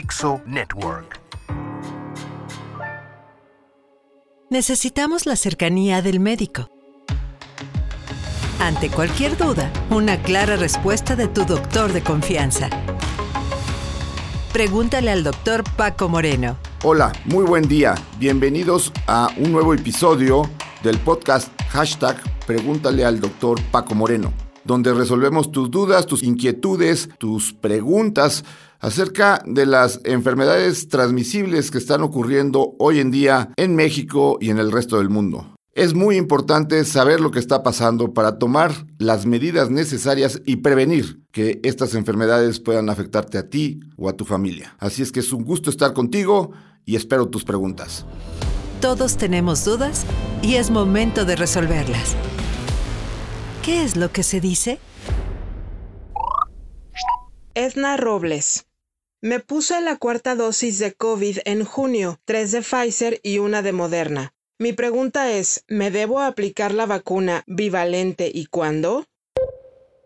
Dixo Network. Necesitamos la cercanía del médico. Ante cualquier duda, una clara respuesta de tu doctor de confianza. Pregúntale al doctor Paco Moreno. Hola, muy buen día. Bienvenidos a un nuevo episodio del podcast hashtag Pregúntale al doctor Paco Moreno, donde resolvemos tus dudas, tus inquietudes, tus preguntas acerca de las enfermedades transmisibles que están ocurriendo hoy en día en México y en el resto del mundo. Es muy importante saber lo que está pasando para tomar las medidas necesarias y prevenir que estas enfermedades puedan afectarte a ti o a tu familia. Así es que es un gusto estar contigo y espero tus preguntas. Todos tenemos dudas y es momento de resolverlas. ¿Qué es lo que se dice? Edna Robles. Me puse la cuarta dosis de COVID en junio, tres de Pfizer y una de Moderna. Mi pregunta es, ¿me debo aplicar la vacuna bivalente y cuándo?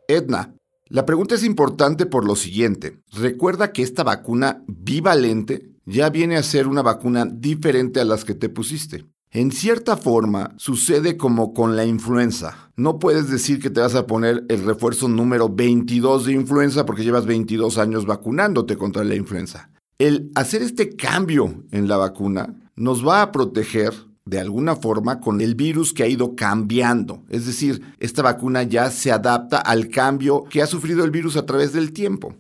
Edna, la pregunta es importante por lo siguiente. Recuerda que esta vacuna bivalente ya viene a ser una vacuna diferente a las que te pusiste. En cierta forma, sucede como con la influenza. No puedes decir que te vas a poner el refuerzo número 22 de influenza porque llevas 22 años vacunándote contra la influenza. El hacer este cambio en la vacuna nos va a proteger de alguna forma con el virus que ha ido cambiando. Es decir, esta vacuna ya se adapta al cambio que ha sufrido el virus a través del tiempo.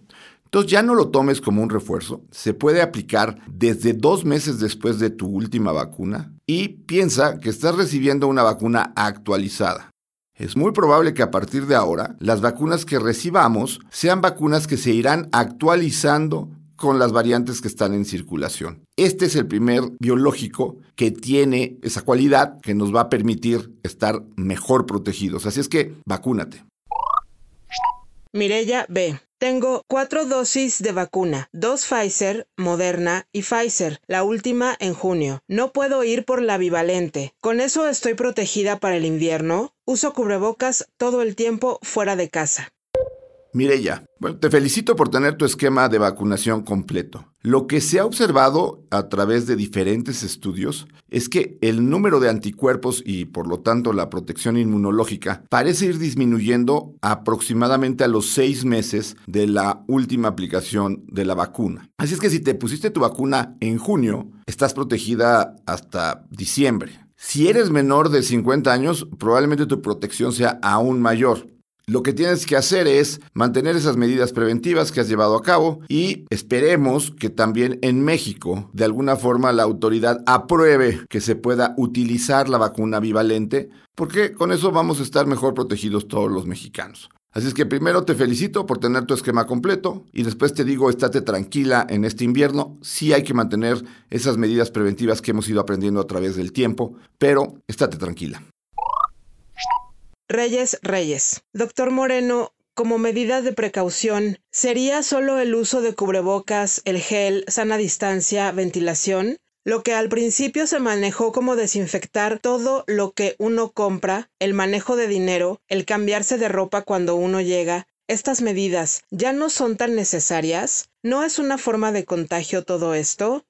Entonces ya no lo tomes como un refuerzo. Se puede aplicar desde dos meses después de tu última vacuna y piensa que estás recibiendo una vacuna actualizada. Es muy probable que a partir de ahora las vacunas que recibamos sean vacunas que se irán actualizando con las variantes que están en circulación. Este es el primer biológico que tiene esa cualidad que nos va a permitir estar mejor protegidos. Así es que vacúnate. Mirella B. Tengo cuatro dosis de vacuna, dos Pfizer, Moderna y Pfizer, la última en junio. No puedo ir por la bivalente. ¿Con eso estoy protegida para el invierno? Uso cubrebocas todo el tiempo fuera de casa. Mireya, bueno, te felicito por tener tu esquema de vacunación completo. Lo que se ha observado a través de diferentes estudios es que el número de anticuerpos y por lo tanto la protección inmunológica parece ir disminuyendo aproximadamente a los seis meses de la última aplicación de la vacuna. Así es que si te pusiste tu vacuna en junio, estás protegida hasta diciembre. Si eres menor de 50 años, probablemente tu protección sea aún mayor. Lo que tienes que hacer es mantener esas medidas preventivas que has llevado a cabo y esperemos que también en México de alguna forma la autoridad apruebe que se pueda utilizar la vacuna bivalente porque con eso vamos a estar mejor protegidos todos los mexicanos. Así es que primero te felicito por tener tu esquema completo y después te digo, estate tranquila en este invierno. Sí hay que mantener esas medidas preventivas que hemos ido aprendiendo a través del tiempo, pero estate tranquila. Reyes Reyes. Doctor Moreno, como medida de precaución, ¿sería solo el uso de cubrebocas, el gel, sana distancia, ventilación? Lo que al principio se manejó como desinfectar todo lo que uno compra, el manejo de dinero, el cambiarse de ropa cuando uno llega, estas medidas ya no son tan necesarias? ¿No es una forma de contagio todo esto?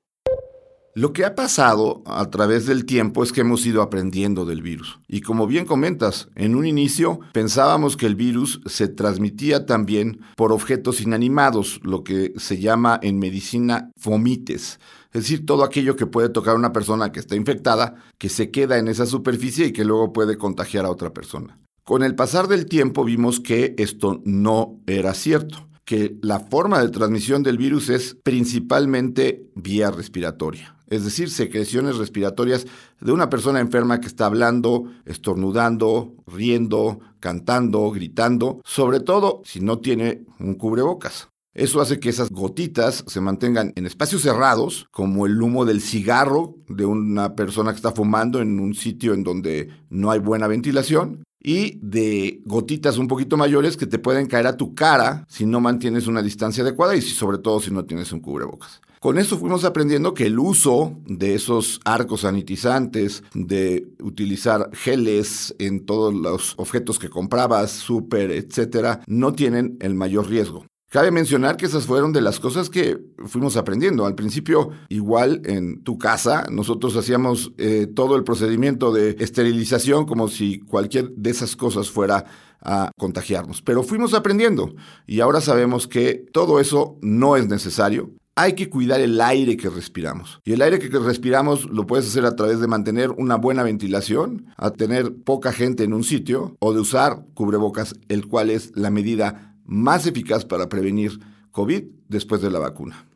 Lo que ha pasado a través del tiempo es que hemos ido aprendiendo del virus. Y como bien comentas, en un inicio pensábamos que el virus se transmitía también por objetos inanimados, lo que se llama en medicina fomites. Es decir, todo aquello que puede tocar a una persona que está infectada, que se queda en esa superficie y que luego puede contagiar a otra persona. Con el pasar del tiempo vimos que esto no era cierto que la forma de transmisión del virus es principalmente vía respiratoria, es decir, secreciones respiratorias de una persona enferma que está hablando, estornudando, riendo, cantando, gritando, sobre todo si no tiene un cubrebocas. Eso hace que esas gotitas se mantengan en espacios cerrados, como el humo del cigarro de una persona que está fumando en un sitio en donde no hay buena ventilación, y de gotitas un poquito mayores que te pueden caer a tu cara si no mantienes una distancia adecuada y sobre todo si no tienes un cubrebocas. Con eso fuimos aprendiendo que el uso de esos arcos sanitizantes, de utilizar geles en todos los objetos que comprabas, súper, etcétera, no tienen el mayor riesgo. Cabe mencionar que esas fueron de las cosas que fuimos aprendiendo. Al principio, igual en tu casa, nosotros hacíamos eh, todo el procedimiento de esterilización como si cualquier de esas cosas fuera a contagiarnos. Pero fuimos aprendiendo y ahora sabemos que todo eso no es necesario. Hay que cuidar el aire que respiramos. Y el aire que respiramos lo puedes hacer a través de mantener una buena ventilación, a tener poca gente en un sitio o de usar cubrebocas, el cual es la medida más eficaz para prevenir COVID después de la vacuna.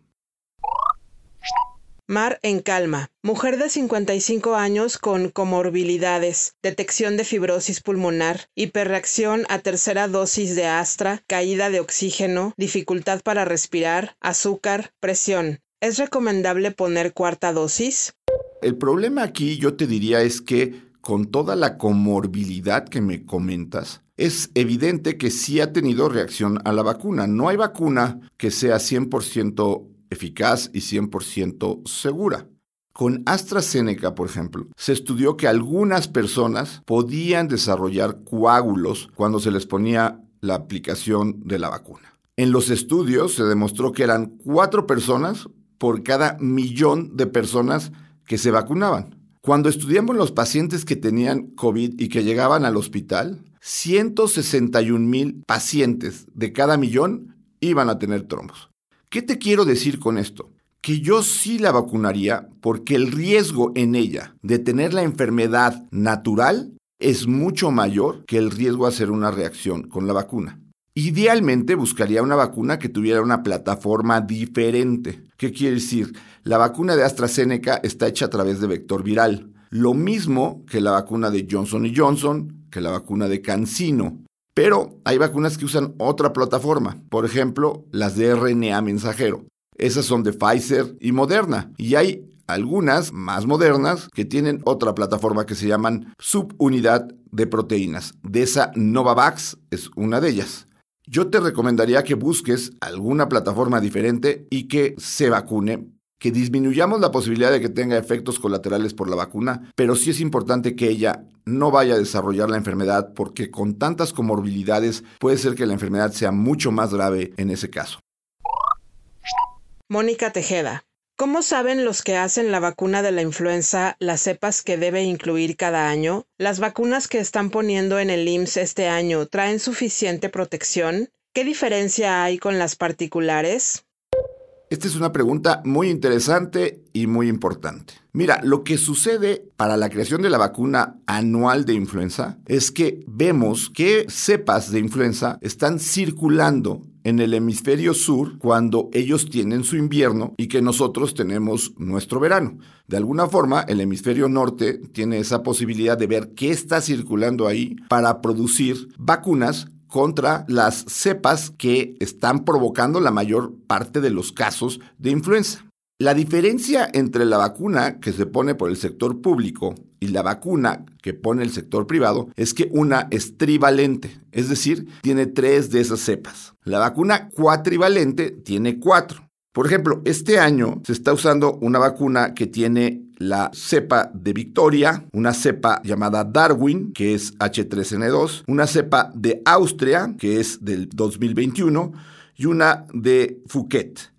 Mar en calma, mujer de 55 años con comorbilidades, detección de fibrosis pulmonar, hiperreacción a tercera dosis de Astra, caída de oxígeno, dificultad para respirar, azúcar, presión. ¿Es recomendable poner cuarta dosis? El problema aquí yo te diría es que con toda la comorbilidad que me comentas, es evidente que sí ha tenido reacción a la vacuna. No hay vacuna que sea 100% eficaz y 100% segura. Con AstraZeneca, por ejemplo, se estudió que algunas personas podían desarrollar coágulos cuando se les ponía la aplicación de la vacuna. En los estudios se demostró que eran cuatro personas por cada millón de personas que se vacunaban. Cuando estudiamos los pacientes que tenían COVID y que llegaban al hospital, 161 mil pacientes de cada millón iban a tener trombos. ¿Qué te quiero decir con esto? Que yo sí la vacunaría porque el riesgo en ella de tener la enfermedad natural es mucho mayor que el riesgo de hacer una reacción con la vacuna. Idealmente buscaría una vacuna que tuviera una plataforma diferente. ¿Qué quiere decir? La vacuna de AstraZeneca está hecha a través de vector viral. Lo mismo que la vacuna de Johnson Johnson, que la vacuna de Cancino. Pero hay vacunas que usan otra plataforma, por ejemplo, las de RNA mensajero. Esas son de Pfizer y Moderna. Y hay algunas más modernas que tienen otra plataforma que se llaman subunidad de proteínas. De esa Novavax es una de ellas. Yo te recomendaría que busques alguna plataforma diferente y que se vacune que disminuyamos la posibilidad de que tenga efectos colaterales por la vacuna, pero sí es importante que ella no vaya a desarrollar la enfermedad porque con tantas comorbilidades puede ser que la enfermedad sea mucho más grave en ese caso. Mónica Tejeda. ¿Cómo saben los que hacen la vacuna de la influenza las cepas que debe incluir cada año? ¿Las vacunas que están poniendo en el IMSS este año traen suficiente protección? ¿Qué diferencia hay con las particulares? Esta es una pregunta muy interesante y muy importante. Mira, lo que sucede para la creación de la vacuna anual de influenza es que vemos que cepas de influenza están circulando en el hemisferio sur cuando ellos tienen su invierno y que nosotros tenemos nuestro verano. De alguna forma, el hemisferio norte tiene esa posibilidad de ver qué está circulando ahí para producir vacunas contra las cepas que están provocando la mayor parte de los casos de influenza. La diferencia entre la vacuna que se pone por el sector público y la vacuna que pone el sector privado es que una es trivalente, es decir, tiene tres de esas cepas. La vacuna cuatrivalente tiene cuatro. Por ejemplo, este año se está usando una vacuna que tiene la cepa de Victoria, una cepa llamada Darwin, que es H3N2, una cepa de Austria, que es del 2021, y una de Phuket.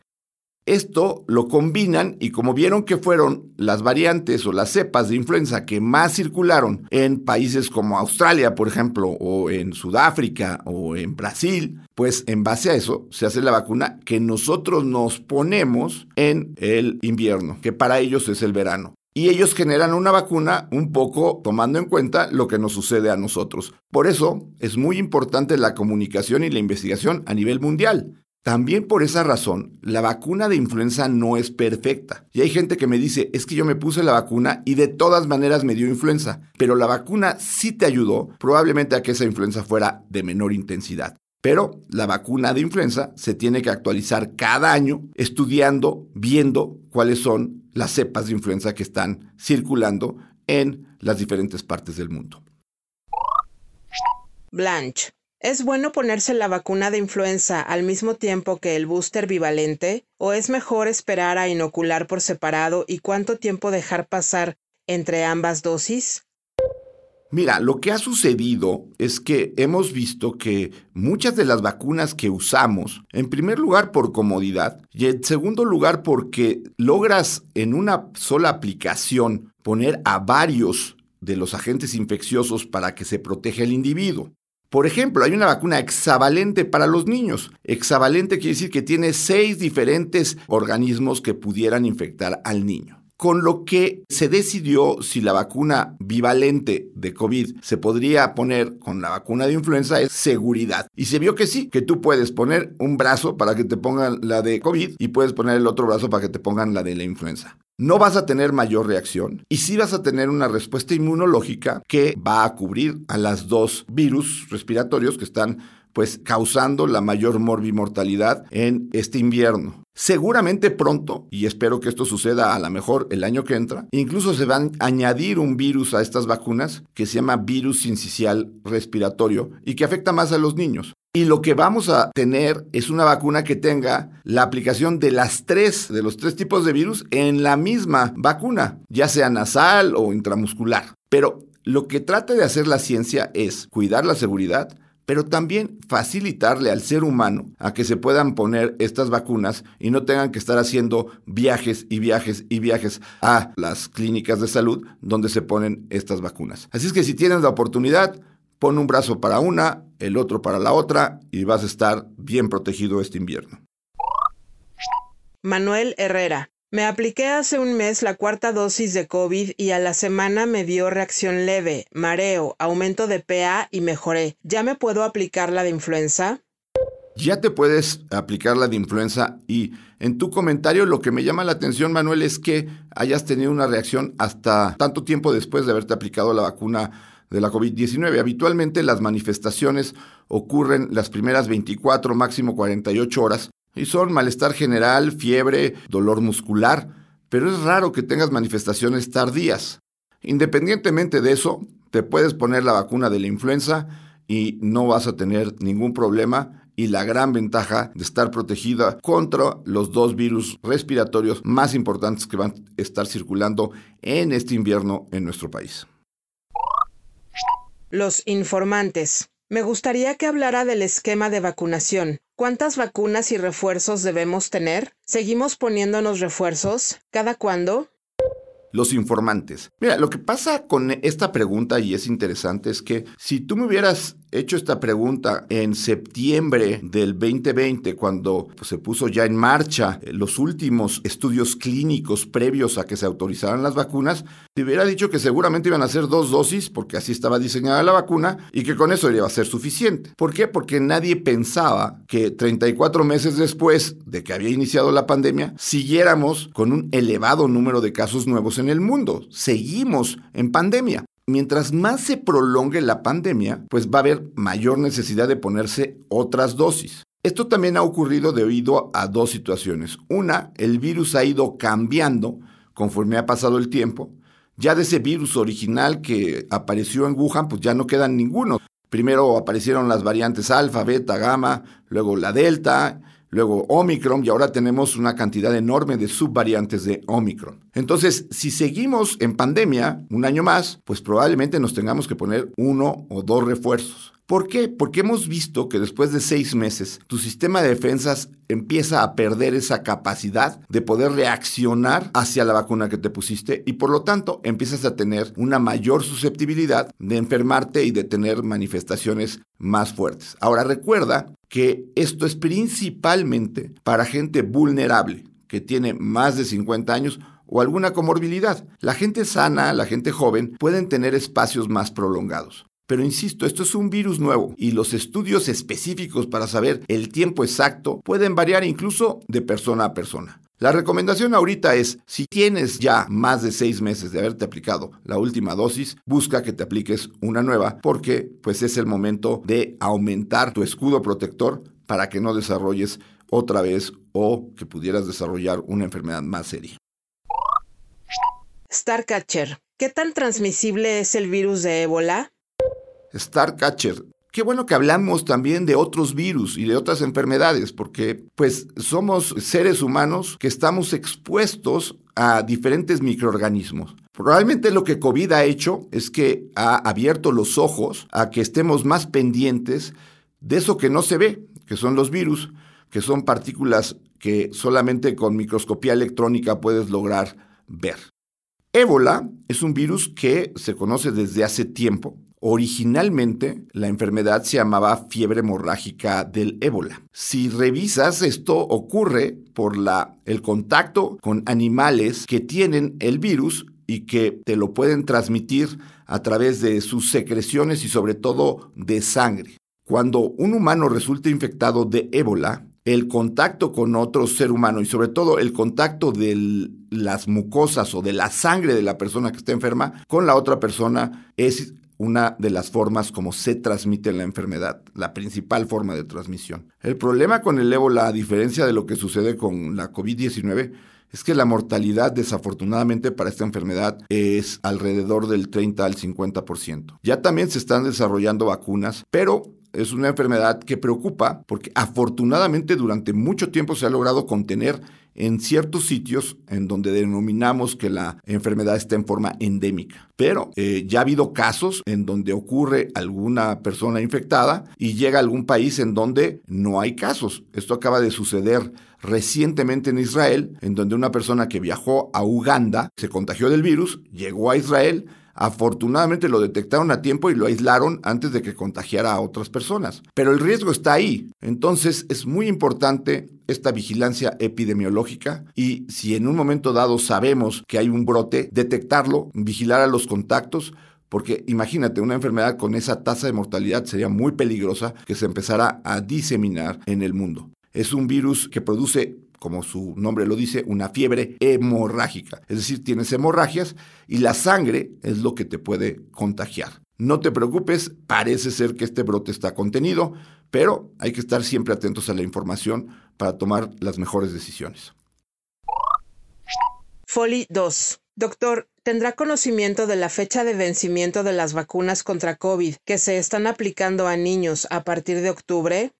Esto lo combinan y como vieron que fueron las variantes o las cepas de influenza que más circularon en países como Australia, por ejemplo, o en Sudáfrica o en Brasil, pues en base a eso se hace la vacuna que nosotros nos ponemos en el invierno, que para ellos es el verano. Y ellos generan una vacuna un poco tomando en cuenta lo que nos sucede a nosotros. Por eso es muy importante la comunicación y la investigación a nivel mundial. También por esa razón, la vacuna de influenza no es perfecta. Y hay gente que me dice, es que yo me puse la vacuna y de todas maneras me dio influenza, pero la vacuna sí te ayudó probablemente a que esa influenza fuera de menor intensidad. Pero la vacuna de influenza se tiene que actualizar cada año estudiando, viendo cuáles son las cepas de influenza que están circulando en las diferentes partes del mundo. Blanche. ¿Es bueno ponerse la vacuna de influenza al mismo tiempo que el booster bivalente o es mejor esperar a inocular por separado y cuánto tiempo dejar pasar entre ambas dosis? Mira, lo que ha sucedido es que hemos visto que muchas de las vacunas que usamos, en primer lugar por comodidad y en segundo lugar porque logras en una sola aplicación poner a varios de los agentes infecciosos para que se proteja el individuo. Por ejemplo, hay una vacuna hexavalente para los niños. Hexavalente quiere decir que tiene seis diferentes organismos que pudieran infectar al niño con lo que se decidió si la vacuna bivalente de COVID se podría poner con la vacuna de influenza es seguridad. Y se vio que sí, que tú puedes poner un brazo para que te pongan la de COVID y puedes poner el otro brazo para que te pongan la de la influenza. No vas a tener mayor reacción y sí vas a tener una respuesta inmunológica que va a cubrir a las dos virus respiratorios que están pues causando la mayor morbimortalidad en este invierno. Seguramente pronto, y espero que esto suceda a lo mejor el año que entra, incluso se van a añadir un virus a estas vacunas que se llama virus sincicial respiratorio y que afecta más a los niños. Y lo que vamos a tener es una vacuna que tenga la aplicación de las tres, de los tres tipos de virus en la misma vacuna, ya sea nasal o intramuscular. Pero lo que trata de hacer la ciencia es cuidar la seguridad, pero también facilitarle al ser humano a que se puedan poner estas vacunas y no tengan que estar haciendo viajes y viajes y viajes a las clínicas de salud donde se ponen estas vacunas. Así es que si tienes la oportunidad, pon un brazo para una, el otro para la otra y vas a estar bien protegido este invierno. Manuel Herrera. Me apliqué hace un mes la cuarta dosis de COVID y a la semana me dio reacción leve, mareo, aumento de PA y mejoré. ¿Ya me puedo aplicar la de influenza? Ya te puedes aplicar la de influenza y en tu comentario lo que me llama la atención, Manuel, es que hayas tenido una reacción hasta tanto tiempo después de haberte aplicado la vacuna de la COVID-19. Habitualmente las manifestaciones ocurren las primeras 24, máximo 48 horas y son malestar general, fiebre, dolor muscular, pero es raro que tengas manifestaciones tardías. Independientemente de eso, te puedes poner la vacuna de la influenza y no vas a tener ningún problema y la gran ventaja de estar protegida contra los dos virus respiratorios más importantes que van a estar circulando en este invierno en nuestro país. Los informantes. Me gustaría que hablara del esquema de vacunación. ¿Cuántas vacunas y refuerzos debemos tener? ¿Seguimos poniéndonos refuerzos? ¿Cada cuándo? Los informantes. Mira, lo que pasa con esta pregunta, y es interesante, es que si tú me hubieras hecho esta pregunta en septiembre del 2020, cuando pues, se puso ya en marcha eh, los últimos estudios clínicos previos a que se autorizaran las vacunas, te hubiera dicho que seguramente iban a ser dos dosis, porque así estaba diseñada la vacuna, y que con eso iba a ser suficiente. ¿Por qué? Porque nadie pensaba que 34 meses después de que había iniciado la pandemia, siguiéramos con un elevado número de casos nuevos en el mundo. Seguimos en pandemia mientras más se prolongue la pandemia, pues va a haber mayor necesidad de ponerse otras dosis. Esto también ha ocurrido debido a dos situaciones. Una, el virus ha ido cambiando conforme ha pasado el tiempo. Ya de ese virus original que apareció en Wuhan, pues ya no quedan ninguno. Primero aparecieron las variantes alfa, beta, gamma, luego la delta, luego Omicron y ahora tenemos una cantidad enorme de subvariantes de Omicron. Entonces, si seguimos en pandemia un año más, pues probablemente nos tengamos que poner uno o dos refuerzos. ¿Por qué? Porque hemos visto que después de seis meses tu sistema de defensas empieza a perder esa capacidad de poder reaccionar hacia la vacuna que te pusiste y por lo tanto empiezas a tener una mayor susceptibilidad de enfermarte y de tener manifestaciones más fuertes. Ahora recuerda que esto es principalmente para gente vulnerable que tiene más de 50 años o alguna comorbilidad. La gente sana, la gente joven pueden tener espacios más prolongados. Pero insisto, esto es un virus nuevo y los estudios específicos para saber el tiempo exacto pueden variar incluso de persona a persona. La recomendación ahorita es, si tienes ya más de seis meses de haberte aplicado la última dosis, busca que te apliques una nueva porque pues es el momento de aumentar tu escudo protector para que no desarrolles otra vez o que pudieras desarrollar una enfermedad más seria. Starcatcher, ¿qué tan transmisible es el virus de ébola? Starcatcher. Qué bueno que hablamos también de otros virus y de otras enfermedades, porque pues somos seres humanos que estamos expuestos a diferentes microorganismos. Probablemente lo que COVID ha hecho es que ha abierto los ojos a que estemos más pendientes de eso que no se ve, que son los virus, que son partículas que solamente con microscopía electrónica puedes lograr ver. Ébola es un virus que se conoce desde hace tiempo. Originalmente la enfermedad se llamaba fiebre hemorrágica del ébola. Si revisas, esto ocurre por el contacto con animales que tienen el virus y que te lo pueden transmitir a través de sus secreciones y sobre todo de sangre. Cuando un humano resulta infectado de ébola, el contacto con otro ser humano y sobre todo el contacto de las mucosas o de la sangre de la persona que está enferma con la otra persona es una de las formas como se transmite la enfermedad, la principal forma de transmisión. El problema con el ébola, a diferencia de lo que sucede con la COVID-19, es que la mortalidad desafortunadamente para esta enfermedad es alrededor del 30 al 50%. Ya también se están desarrollando vacunas, pero es una enfermedad que preocupa porque afortunadamente durante mucho tiempo se ha logrado contener en ciertos sitios en donde denominamos que la enfermedad está en forma endémica. Pero eh, ya ha habido casos en donde ocurre alguna persona infectada y llega a algún país en donde no hay casos. Esto acaba de suceder recientemente en Israel, en donde una persona que viajó a Uganda se contagió del virus, llegó a Israel, Afortunadamente lo detectaron a tiempo y lo aislaron antes de que contagiara a otras personas. Pero el riesgo está ahí. Entonces es muy importante esta vigilancia epidemiológica y si en un momento dado sabemos que hay un brote, detectarlo, vigilar a los contactos, porque imagínate, una enfermedad con esa tasa de mortalidad sería muy peligrosa que se empezara a diseminar en el mundo. Es un virus que produce como su nombre lo dice, una fiebre hemorrágica. Es decir, tienes hemorragias y la sangre es lo que te puede contagiar. No te preocupes, parece ser que este brote está contenido, pero hay que estar siempre atentos a la información para tomar las mejores decisiones. Foli 2. Doctor, ¿tendrá conocimiento de la fecha de vencimiento de las vacunas contra COVID que se están aplicando a niños a partir de octubre?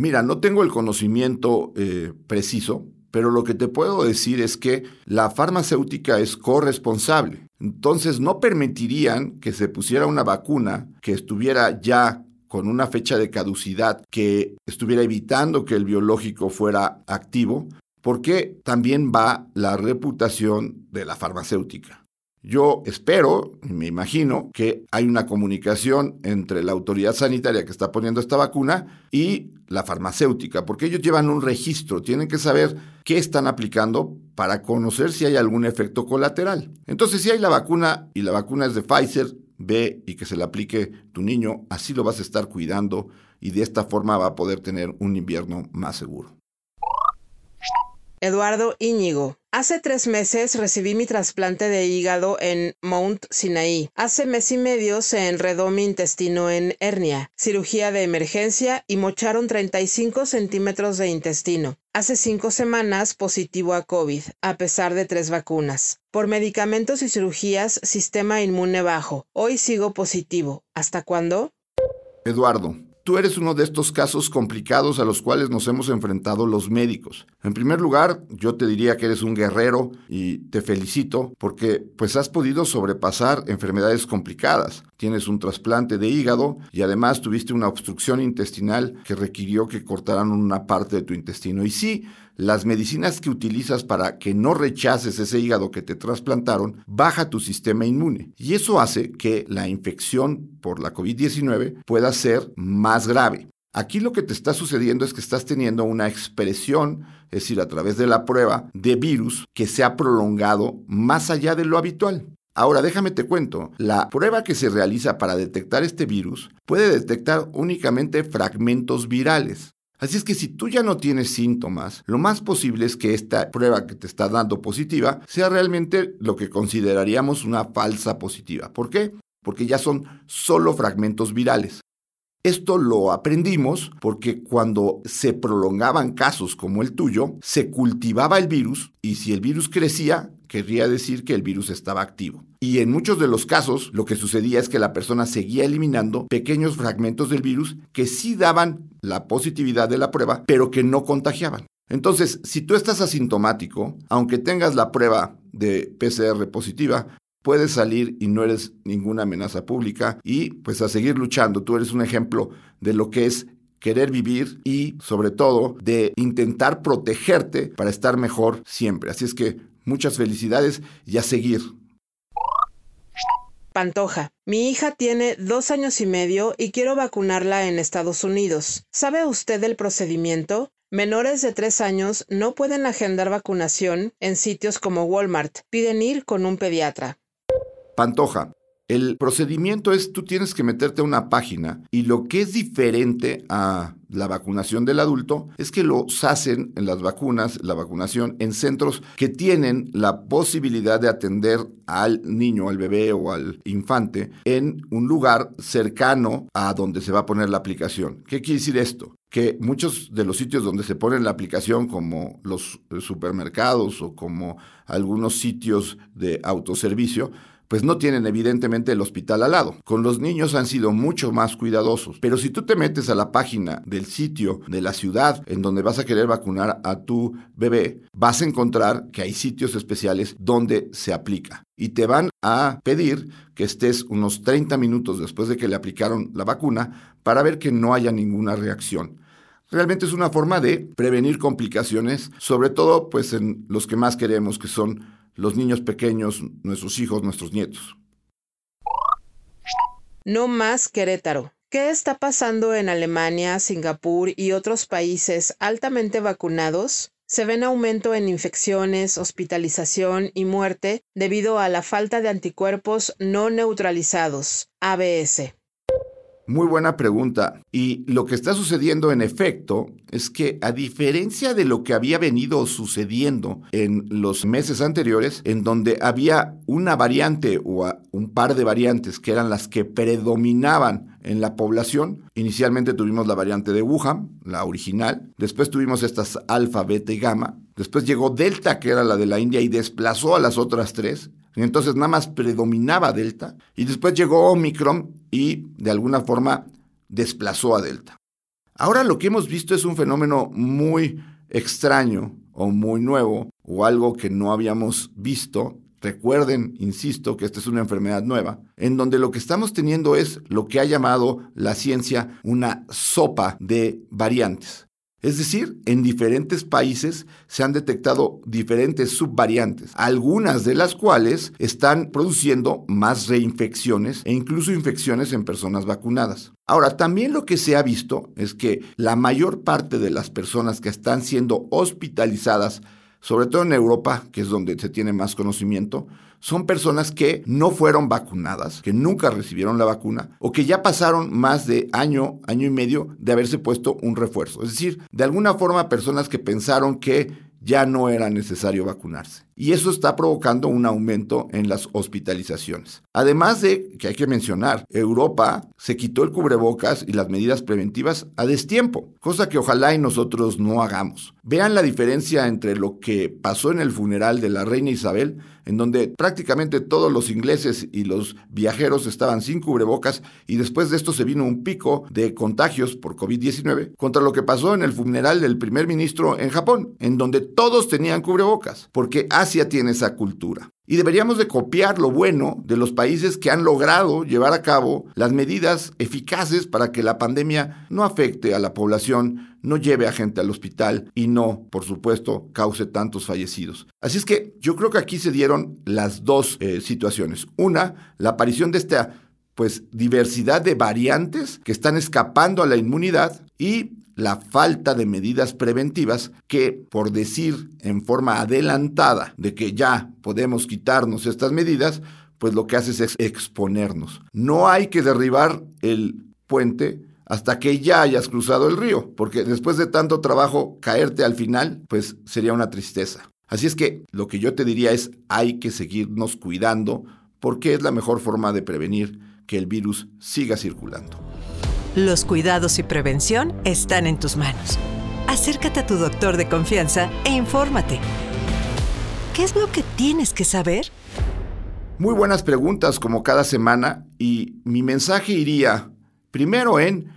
Mira, no tengo el conocimiento eh, preciso, pero lo que te puedo decir es que la farmacéutica es corresponsable. Entonces no permitirían que se pusiera una vacuna que estuviera ya con una fecha de caducidad, que estuviera evitando que el biológico fuera activo, porque también va la reputación de la farmacéutica. Yo espero, me imagino, que hay una comunicación entre la autoridad sanitaria que está poniendo esta vacuna y la farmacéutica, porque ellos llevan un registro, tienen que saber qué están aplicando para conocer si hay algún efecto colateral. Entonces, si hay la vacuna y la vacuna es de Pfizer, ve y que se la aplique tu niño, así lo vas a estar cuidando y de esta forma va a poder tener un invierno más seguro. Eduardo Íñigo. Hace tres meses recibí mi trasplante de hígado en Mount Sinai. Hace mes y medio se enredó mi intestino en hernia, cirugía de emergencia y mocharon 35 centímetros de intestino. Hace cinco semanas positivo a COVID, a pesar de tres vacunas. Por medicamentos y cirugías, sistema inmune bajo. Hoy sigo positivo. ¿Hasta cuándo? Eduardo, Tú eres uno de estos casos complicados a los cuales nos hemos enfrentado los médicos. En primer lugar, yo te diría que eres un guerrero y te felicito porque pues has podido sobrepasar enfermedades complicadas. Tienes un trasplante de hígado y además tuviste una obstrucción intestinal que requirió que cortaran una parte de tu intestino. Y sí, las medicinas que utilizas para que no rechaces ese hígado que te trasplantaron baja tu sistema inmune. Y eso hace que la infección por la COVID-19 pueda ser más grave. Aquí lo que te está sucediendo es que estás teniendo una expresión, es decir, a través de la prueba de virus que se ha prolongado más allá de lo habitual. Ahora déjame te cuento, la prueba que se realiza para detectar este virus puede detectar únicamente fragmentos virales. Así es que si tú ya no tienes síntomas, lo más posible es que esta prueba que te está dando positiva sea realmente lo que consideraríamos una falsa positiva. ¿Por qué? Porque ya son solo fragmentos virales. Esto lo aprendimos porque cuando se prolongaban casos como el tuyo, se cultivaba el virus y si el virus crecía, querría decir que el virus estaba activo. Y en muchos de los casos lo que sucedía es que la persona seguía eliminando pequeños fragmentos del virus que sí daban la positividad de la prueba, pero que no contagiaban. Entonces, si tú estás asintomático, aunque tengas la prueba de PCR positiva, puedes salir y no eres ninguna amenaza pública y pues a seguir luchando. Tú eres un ejemplo de lo que es querer vivir y sobre todo de intentar protegerte para estar mejor siempre. Así es que muchas felicidades y a seguir. Pantoja. Mi hija tiene dos años y medio y quiero vacunarla en Estados Unidos. ¿Sabe usted el procedimiento? Menores de tres años no pueden agendar vacunación en sitios como Walmart. Piden ir con un pediatra. Pantoja. El procedimiento es, tú tienes que meterte a una página y lo que es diferente a la vacunación del adulto es que los hacen en las vacunas, la vacunación en centros que tienen la posibilidad de atender al niño, al bebé o al infante en un lugar cercano a donde se va a poner la aplicación. ¿Qué quiere decir esto? que muchos de los sitios donde se pone la aplicación, como los supermercados o como algunos sitios de autoservicio, pues no tienen evidentemente el hospital al lado. Con los niños han sido mucho más cuidadosos. Pero si tú te metes a la página del sitio de la ciudad en donde vas a querer vacunar a tu bebé, vas a encontrar que hay sitios especiales donde se aplica. Y te van a pedir que estés unos 30 minutos después de que le aplicaron la vacuna para ver que no haya ninguna reacción. Realmente es una forma de prevenir complicaciones, sobre todo pues en los que más queremos, que son los niños pequeños, nuestros hijos, nuestros nietos. No más Querétaro. ¿Qué está pasando en Alemania, Singapur y otros países altamente vacunados? Se ven aumento en infecciones, hospitalización y muerte debido a la falta de anticuerpos no neutralizados, ABS. Muy buena pregunta. Y lo que está sucediendo en efecto es que a diferencia de lo que había venido sucediendo en los meses anteriores, en donde había una variante o un par de variantes que eran las que predominaban en la población, inicialmente tuvimos la variante de Wuhan, la original, después tuvimos estas alfa, beta y gamma, después llegó Delta, que era la de la India, y desplazó a las otras tres, entonces nada más predominaba Delta y después llegó Omicron y de alguna forma desplazó a Delta. Ahora lo que hemos visto es un fenómeno muy extraño o muy nuevo o algo que no habíamos visto. Recuerden, insisto, que esta es una enfermedad nueva, en donde lo que estamos teniendo es lo que ha llamado la ciencia una sopa de variantes. Es decir, en diferentes países se han detectado diferentes subvariantes, algunas de las cuales están produciendo más reinfecciones e incluso infecciones en personas vacunadas. Ahora, también lo que se ha visto es que la mayor parte de las personas que están siendo hospitalizadas sobre todo en Europa, que es donde se tiene más conocimiento, son personas que no fueron vacunadas, que nunca recibieron la vacuna o que ya pasaron más de año, año y medio de haberse puesto un refuerzo. Es decir, de alguna forma personas que pensaron que ya no era necesario vacunarse. Y eso está provocando un aumento en las hospitalizaciones. Además de que hay que mencionar, Europa se quitó el cubrebocas y las medidas preventivas a destiempo, cosa que ojalá y nosotros no hagamos. Vean la diferencia entre lo que pasó en el funeral de la reina Isabel en donde prácticamente todos los ingleses y los viajeros estaban sin cubrebocas y después de esto se vino un pico de contagios por COVID-19 contra lo que pasó en el funeral del primer ministro en Japón, en donde todos tenían cubrebocas, porque Asia tiene esa cultura. Y deberíamos de copiar lo bueno de los países que han logrado llevar a cabo las medidas eficaces para que la pandemia no afecte a la población, no lleve a gente al hospital y no, por supuesto, cause tantos fallecidos. Así es que yo creo que aquí se dieron las dos eh, situaciones. Una, la aparición de esta pues diversidad de variantes que están escapando a la inmunidad y la falta de medidas preventivas que, por decir en forma adelantada de que ya podemos quitarnos estas medidas, pues lo que hace es exponernos. No hay que derribar el puente hasta que ya hayas cruzado el río, porque después de tanto trabajo caerte al final, pues sería una tristeza. Así es que lo que yo te diría es hay que seguirnos cuidando porque es la mejor forma de prevenir que el virus siga circulando. Los cuidados y prevención están en tus manos. Acércate a tu doctor de confianza e infórmate. ¿Qué es lo que tienes que saber? Muy buenas preguntas como cada semana y mi mensaje iría primero en,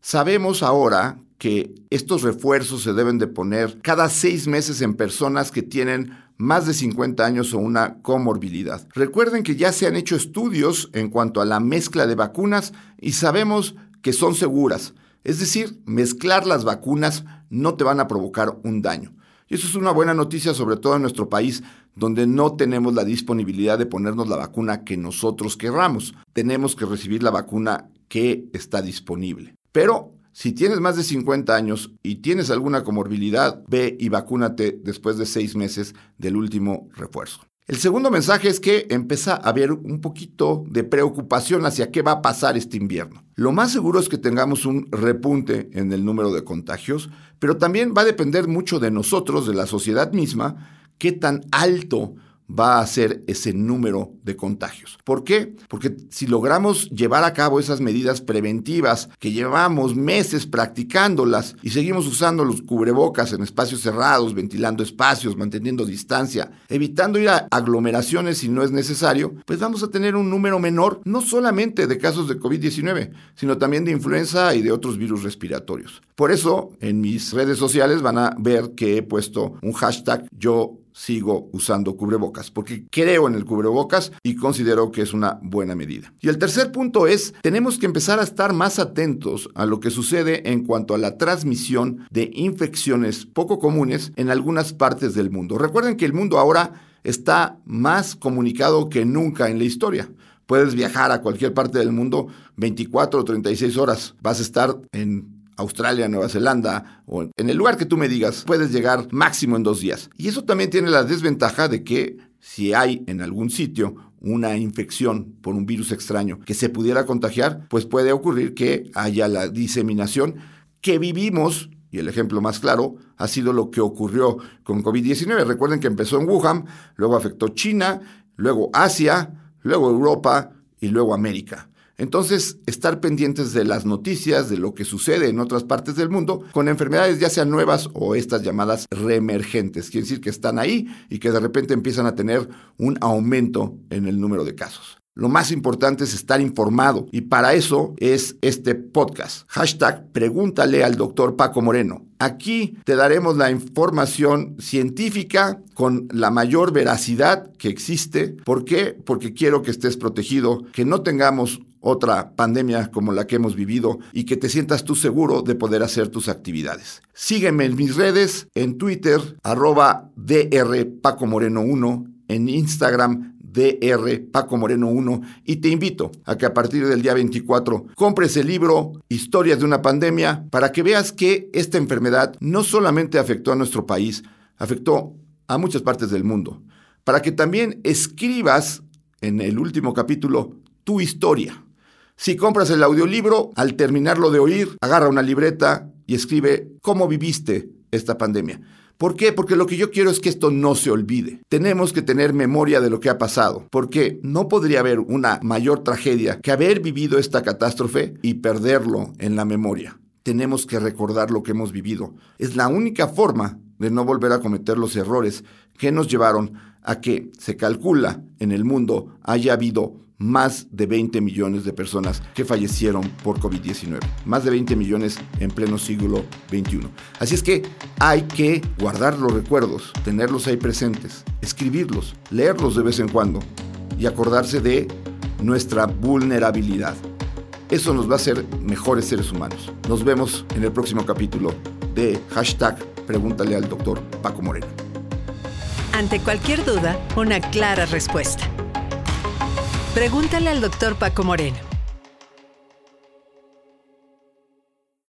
sabemos ahora que estos refuerzos se deben de poner cada seis meses en personas que tienen más de 50 años o una comorbilidad. Recuerden que ya se han hecho estudios en cuanto a la mezcla de vacunas y sabemos que son seguras. Es decir, mezclar las vacunas no te van a provocar un daño. Y eso es una buena noticia, sobre todo en nuestro país, donde no tenemos la disponibilidad de ponernos la vacuna que nosotros querramos. Tenemos que recibir la vacuna que está disponible. Pero si tienes más de 50 años y tienes alguna comorbilidad, ve y vacúnate después de seis meses del último refuerzo. El segundo mensaje es que empieza a haber un poquito de preocupación hacia qué va a pasar este invierno. Lo más seguro es que tengamos un repunte en el número de contagios, pero también va a depender mucho de nosotros, de la sociedad misma, qué tan alto va a ser ese número de contagios. ¿Por qué? Porque si logramos llevar a cabo esas medidas preventivas que llevamos meses practicándolas y seguimos usando los cubrebocas en espacios cerrados, ventilando espacios, manteniendo distancia, evitando ir a aglomeraciones si no es necesario, pues vamos a tener un número menor no solamente de casos de COVID-19, sino también de influenza y de otros virus respiratorios. Por eso, en mis redes sociales van a ver que he puesto un hashtag yo sigo usando cubrebocas, porque creo en el cubrebocas y considero que es una buena medida. Y el tercer punto es, tenemos que empezar a estar más atentos a lo que sucede en cuanto a la transmisión de infecciones poco comunes en algunas partes del mundo. Recuerden que el mundo ahora está más comunicado que nunca en la historia. Puedes viajar a cualquier parte del mundo 24 o 36 horas. Vas a estar en Australia, Nueva Zelanda o en el lugar que tú me digas, puedes llegar máximo en dos días. Y eso también tiene la desventaja de que si hay en algún sitio una infección por un virus extraño que se pudiera contagiar, pues puede ocurrir que haya la diseminación que vivimos, y el ejemplo más claro ha sido lo que ocurrió con COVID-19. Recuerden que empezó en Wuhan, luego afectó China, luego Asia, luego Europa y luego América. Entonces, estar pendientes de las noticias, de lo que sucede en otras partes del mundo, con enfermedades ya sean nuevas o estas llamadas reemergentes, quiere decir que están ahí y que de repente empiezan a tener un aumento en el número de casos. Lo más importante es estar informado y para eso es este podcast. Hashtag pregúntale al doctor Paco Moreno. Aquí te daremos la información científica con la mayor veracidad que existe. ¿Por qué? Porque quiero que estés protegido, que no tengamos otra pandemia como la que hemos vivido y que te sientas tú seguro de poder hacer tus actividades. Sígueme en mis redes, en Twitter, arroba DR Paco Moreno 1, en Instagram, DR Paco Moreno 1 y te invito a que a partir del día 24 compres el libro Historias de una pandemia para que veas que esta enfermedad no solamente afectó a nuestro país, afectó a muchas partes del mundo. Para que también escribas en el último capítulo tu historia. Si compras el audiolibro, al terminarlo de oír, agarra una libreta y escribe cómo viviste esta pandemia. ¿Por qué? Porque lo que yo quiero es que esto no se olvide. Tenemos que tener memoria de lo que ha pasado, porque no podría haber una mayor tragedia que haber vivido esta catástrofe y perderlo en la memoria. Tenemos que recordar lo que hemos vivido. Es la única forma de no volver a cometer los errores que nos llevaron a que se calcula en el mundo haya habido más de 20 millones de personas que fallecieron por COVID-19. Más de 20 millones en pleno siglo XXI. Así es que hay que guardar los recuerdos, tenerlos ahí presentes, escribirlos, leerlos de vez en cuando y acordarse de nuestra vulnerabilidad. Eso nos va a hacer mejores seres humanos. Nos vemos en el próximo capítulo de hashtag Pregúntale al doctor Paco Moreno. Ante cualquier duda, una clara respuesta. Pregúntale al doctor Paco Moreno.